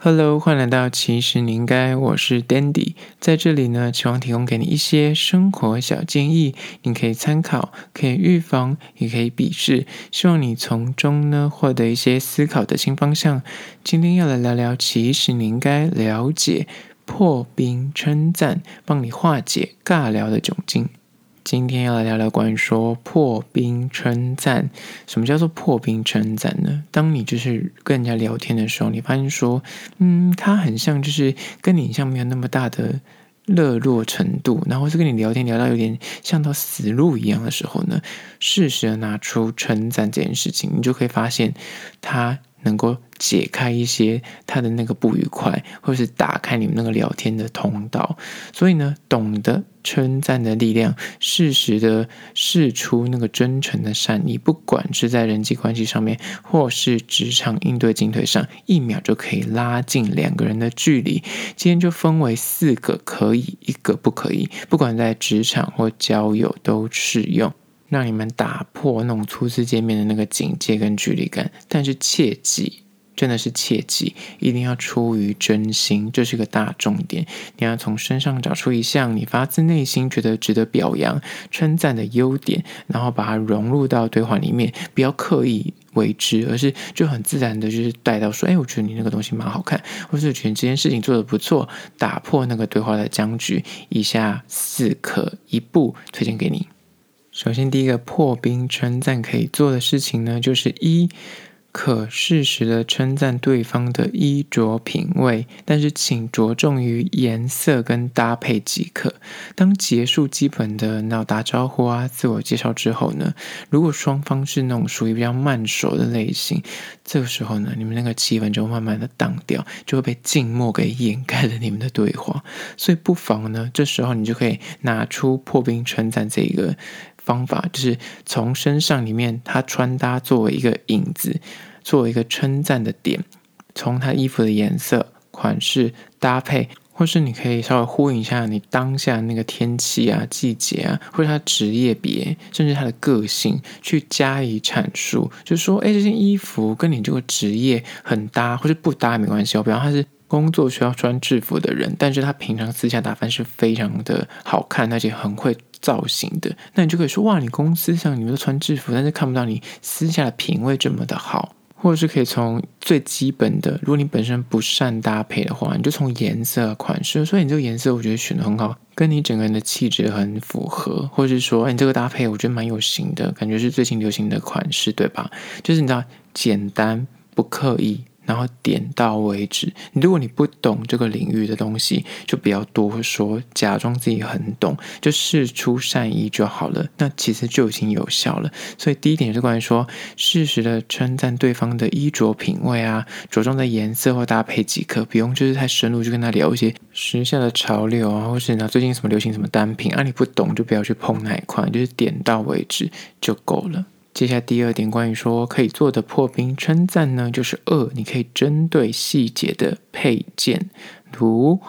Hello，欢迎来到其实你应该，我是 Dandy，在这里呢，希望提供给你一些生活小建议，你可以参考，可以预防，也可以鄙视，希望你从中呢获得一些思考的新方向。今天要来聊聊，其实你应该了解破冰称赞，帮你化解尬聊的窘境。今天要来聊聊关于说破冰称赞，什么叫做破冰称赞呢？当你就是跟人家聊天的时候，你发现说，嗯，他很像就是跟你像没有那么大的热络程度，然后是跟你聊天聊到有点像到死路一样的时候呢，适时的拿出称赞这件事情，你就可以发现他。能够解开一些他的那个不愉快，或是打开你们那个聊天的通道。所以呢，懂得称赞的力量，适时的试出那个真诚的善意，不管是在人际关系上面，或是职场应对进退上，一秒就可以拉近两个人的距离。今天就分为四个可以，一个不可以，不管在职场或交友都适用。让你们打破那种初次见面的那个警戒跟距离感，但是切记，真的是切记，一定要出于真心，这是个大重点。你要从身上找出一项你发自内心觉得值得表扬、称赞的优点，然后把它融入到对话里面，不要刻意为之，而是就很自然的，就是带到说，哎，我觉得你那个东西蛮好看，或是觉得这件事情做得不错，打破那个对话的僵局。以下四可一步推荐给你。首先，第一个破冰称赞可以做的事情呢，就是一，可适时的称赞对方的衣着品味，但是请着重于颜色跟搭配即可。当结束基本的那打招呼啊、自我介绍之后呢，如果双方是那种属于比较慢熟的类型，这个时候呢，你们那个气氛就会慢慢的淡掉，就会被静默给掩盖了你们的对话。所以不妨呢，这时候你就可以拿出破冰称赞这一个。方法就是从身上里面，他穿搭作为一个影子，作为一个称赞的点。从他衣服的颜色、款式、搭配，或是你可以稍微呼应一下你当下那个天气啊、季节啊，或者他职业别，甚至他的个性，去加以阐述。就说，哎，这件衣服跟你这个职业很搭，或者不搭没关系。我比方他是工作需要穿制服的人，但是他平常私下打扮是非常的好看，而且很会。造型的，那你就可以说哇，你公司上你们都穿制服，但是看不到你私下的品味这么的好，或者是可以从最基本的，如果你本身不善搭配的话，你就从颜色、款式，所以你这个颜色我觉得选的很好，跟你整个人的气质很符合，或者是说，哎，你这个搭配我觉得蛮有型的，感觉是最近流行的款式，对吧？就是你知道，简单不刻意。然后点到为止。如果你不懂这个领域的东西，就不要多说，假装自己很懂，就事出善意就好了。那其实就已经有效了。所以第一点是关于说，适时的称赞对方的衣着品味啊，着重在颜色或搭配即可，不用就是太深入，就跟他聊一些时下的潮流啊，或是呢最近什么流行什么单品啊，你不懂就不要去碰那一块，就是点到为止就够了。接下来第二点，关于说可以做的破冰称赞呢，就是二，你可以针对细节的配件，如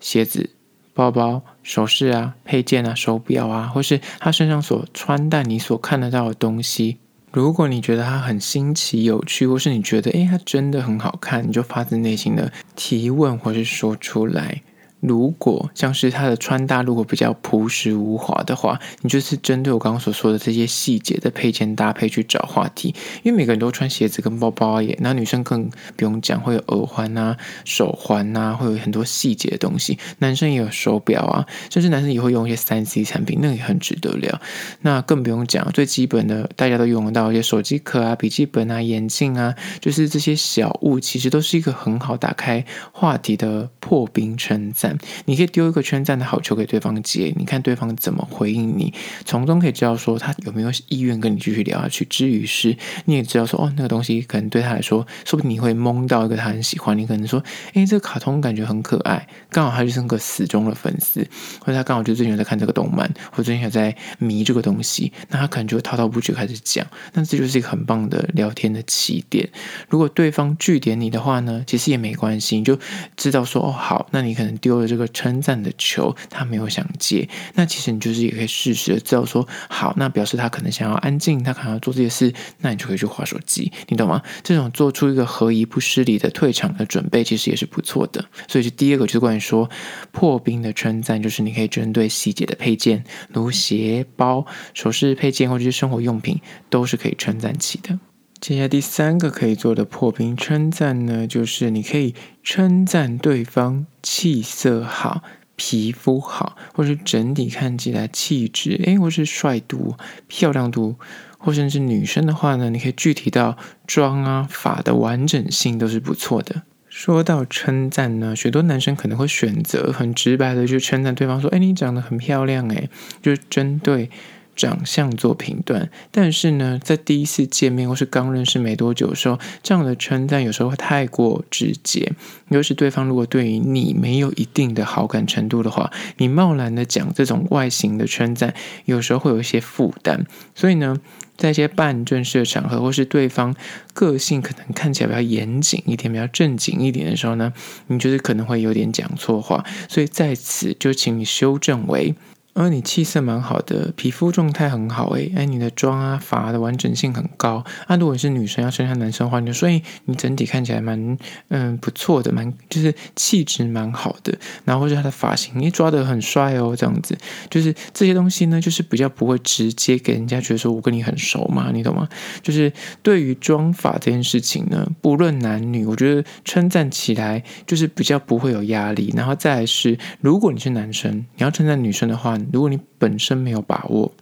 鞋子、包包、首饰啊、配件啊、手表啊，或是他身上所穿戴你所看得到的东西，如果你觉得它很新奇有趣，或是你觉得诶，它真的很好看，你就发自内心的提问或是说出来。如果像是他的穿搭，如果比较朴实无华的话，你就是针对我刚刚所说的这些细节的配件搭配去找话题。因为每个人都穿鞋子跟包包耶，那女生更不用讲，会有耳环啊、手环啊，会有很多细节的东西。男生也有手表啊，甚至男生也会用一些三 C 产品，那也很值得聊。那更不用讲最基本的，大家都用得到一些手机壳啊、笔记本啊、眼镜啊，就是这些小物，其实都是一个很好打开话题的破冰称赞。你可以丢一个称赞的好球给对方接，你看对方怎么回应你，从中可以知道说他有没有意愿跟你继续聊下去。至于是，你也知道说哦，那个东西可能对他来说，说不定你会蒙到一个他很喜欢。你可能说，诶，这个卡通感觉很可爱，刚好他就是个死忠的粉丝，或者他刚好就最近在看这个动漫，或者最近还在迷这个东西，那他可能就滔滔不绝开始讲。那这就是一个很棒的聊天的起点。如果对方句点你的话呢，其实也没关系，你就知道说哦好，那你可能丢。的这个称赞的球，他没有想接，那其实你就是也可以适时的知道说，好，那表示他可能想要安静，他可能要做这些事，那你就可以去划手机，你懂吗？这种做出一个合宜不失礼的退场的准备，其实也是不错的。所以是，第二个就是关于说破冰的称赞，就是你可以针对细节的配件，如鞋包、首饰配件或者是生活用品，都是可以称赞起的。接下来第三个可以做的破冰称赞呢，就是你可以称赞对方气色好、皮肤好，或是整体看起来气质，诶，或是帅度、漂亮度，或甚至女生的话呢，你可以具体到妆啊、发的完整性都是不错的。说到称赞呢，许多男生可能会选择很直白的去称赞对方，说：“诶，你长得很漂亮。”诶，就是针对。长相做评断，但是呢，在第一次见面或是刚认识没多久的时候，这样的称赞有时候会太过直接。尤其是对方如果对于你没有一定的好感程度的话，你贸然的讲这种外形的称赞，有时候会有一些负担。所以呢，在一些半正式的场合，或是对方个性可能看起来比较严谨一点、比较正经一点的时候呢，你就是可能会有点讲错话。所以在此就请你修正为。而你气色蛮好的，皮肤状态很好，诶，哎，你的妆啊发的完整性很高。啊，如果是女生要称赞男生的话，你就说，诶，你整体看起来蛮嗯不错的，蛮就是气质蛮好的。然后或者他的发型，你抓得很帅哦，这样子，就是这些东西呢，就是比较不会直接给人家觉得说我跟你很熟嘛，你懂吗？就是对于妆发这件事情呢，不论男女，我觉得称赞起来就是比较不会有压力。然后再来是，如果你是男生，你要称赞女生的话。如果你本身没有把握，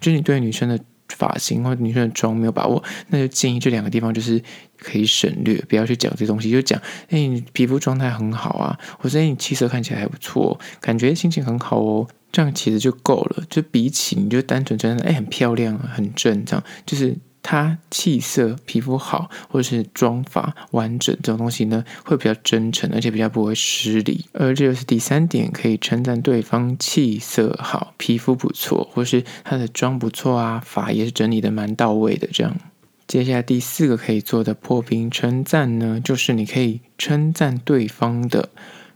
就是你对女生的发型或者女生的妆没有把握，那就建议这两个地方就是可以省略，不要去讲这些东西，就讲哎，你皮肤状态很好啊，或者你气色看起来还不错，感觉心情很好哦，这样其实就够了。就比起你就单纯真的哎很漂亮啊，很正这样，就是。他气色、皮肤好，或者是妆发完整这种东西呢，会比较真诚，而且比较不会失礼。而这就是第三点，可以称赞对方气色好、皮肤不错，或是他的妆不错啊，发也是整理的蛮到位的。这样，接下来第四个可以做的破冰称赞呢，就是你可以称赞对方的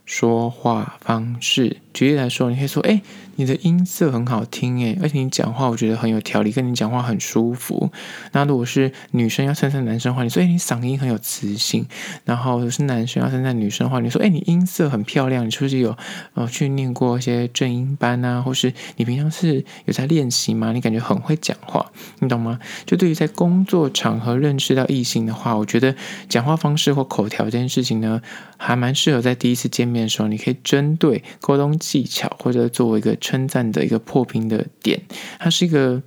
说话方式。举例来说，你可以说：“哎。”你的音色很好听诶，而且你讲话我觉得很有条理，跟你讲话很舒服。那如果是女生要称赞男生的话，你说诶，你嗓音很有磁性。然后是男生要称赞女生的话，你说诶，你音色很漂亮，你是不是有呃去念过一些正音班啊？或是你平常是有在练习吗？你感觉很会讲话，你懂吗？就对于在工作场合认识到异性的话，我觉得讲话方式或口条这件事情呢，还蛮适合在第一次见面的时候，你可以针对沟通技巧或者作为一个。称赞的一个破冰的点，它是一个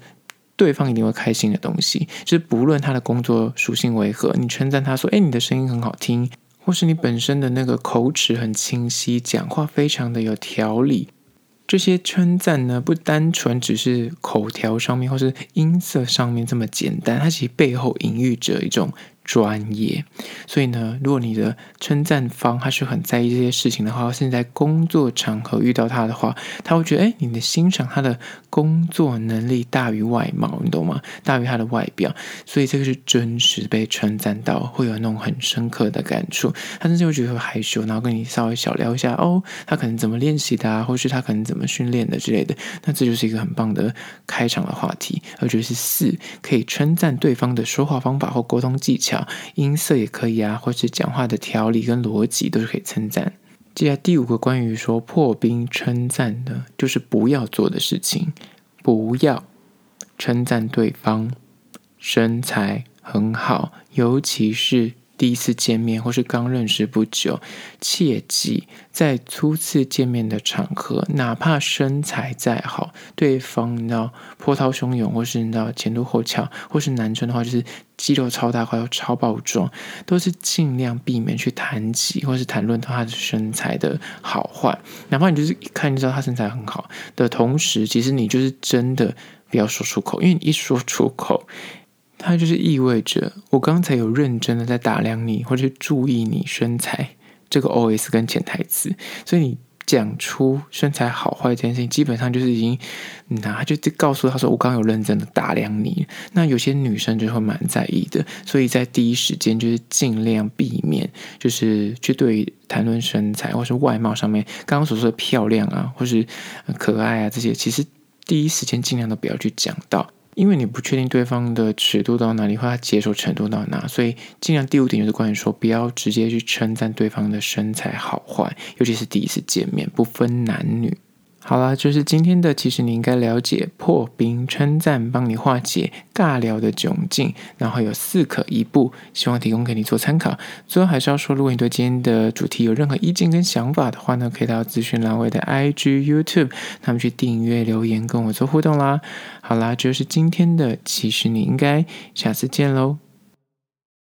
对方一定会开心的东西。就是不论他的工作属性为何，你称赞他说：“诶，你的声音很好听，或是你本身的那个口齿很清晰，讲话非常的有条理。”这些称赞呢，不单纯只是口条上面或是音色上面这么简单，它其实背后隐喻着一种。专业，所以呢，如果你的称赞方他是很在意这些事情的话，甚至在工作场合遇到他的话，他会觉得，哎，你的欣赏他的工作能力大于外貌，你懂吗？大于他的外表，所以这个是真实被称赞到，会有那种很深刻的感触。他甚至会觉得害羞，然后跟你稍微小聊一下，哦，他可能怎么练习的啊，或是他可能怎么训练的之类的。那这就是一个很棒的开场的话题。而且是四，可以称赞对方的说话方法或沟通技巧。音色也可以啊，或是讲话的条理跟逻辑都是可以称赞。接下来第五个关于说破冰称赞的，就是不要做的事情，不要称赞对方身材很好，尤其是。第一次见面或是刚认识不久，切记在初次见面的场合，哪怕身材再好，对方你知道波涛汹涌，或是你知道前凸后翘，或是男生的话就是肌肉超大块超暴壮，都是尽量避免去谈及或是谈论到他的身材的好坏。哪怕你就是一看就知道他身材很好的同时，其实你就是真的不要说出口，因为你一说出口。它就是意味着，我刚才有认真的在打量你，或者注意你身材这个 OS 跟潜台词，所以你讲出身材好坏这件事情，基本上就是已经，那他就告诉他说：“我刚有认真的打量你。”那有些女生就会蛮在意的，所以在第一时间就是尽量避免，就是去对谈论身材或是外貌上面，刚刚所说的漂亮啊，或是可爱啊这些，其实第一时间尽量都不要去讲到。因为你不确定对方的尺度到哪里，或他接受程度到哪，所以尽量第五点就是关于说，不要直接去称赞对方的身材好坏，尤其是第一次见面，不分男女。好啦，就是今天的，其实你应该了解破冰称赞，帮你化解尬聊的窘境，然后有四可一步，希望提供给你做参考。最后还是要说，如果你对今天的主题有任何意见跟想法的话呢，可以到资讯栏位的 IG、YouTube，他们去订阅留言跟我做互动啦。好啦，就是今天的，其实你应该下次见喽。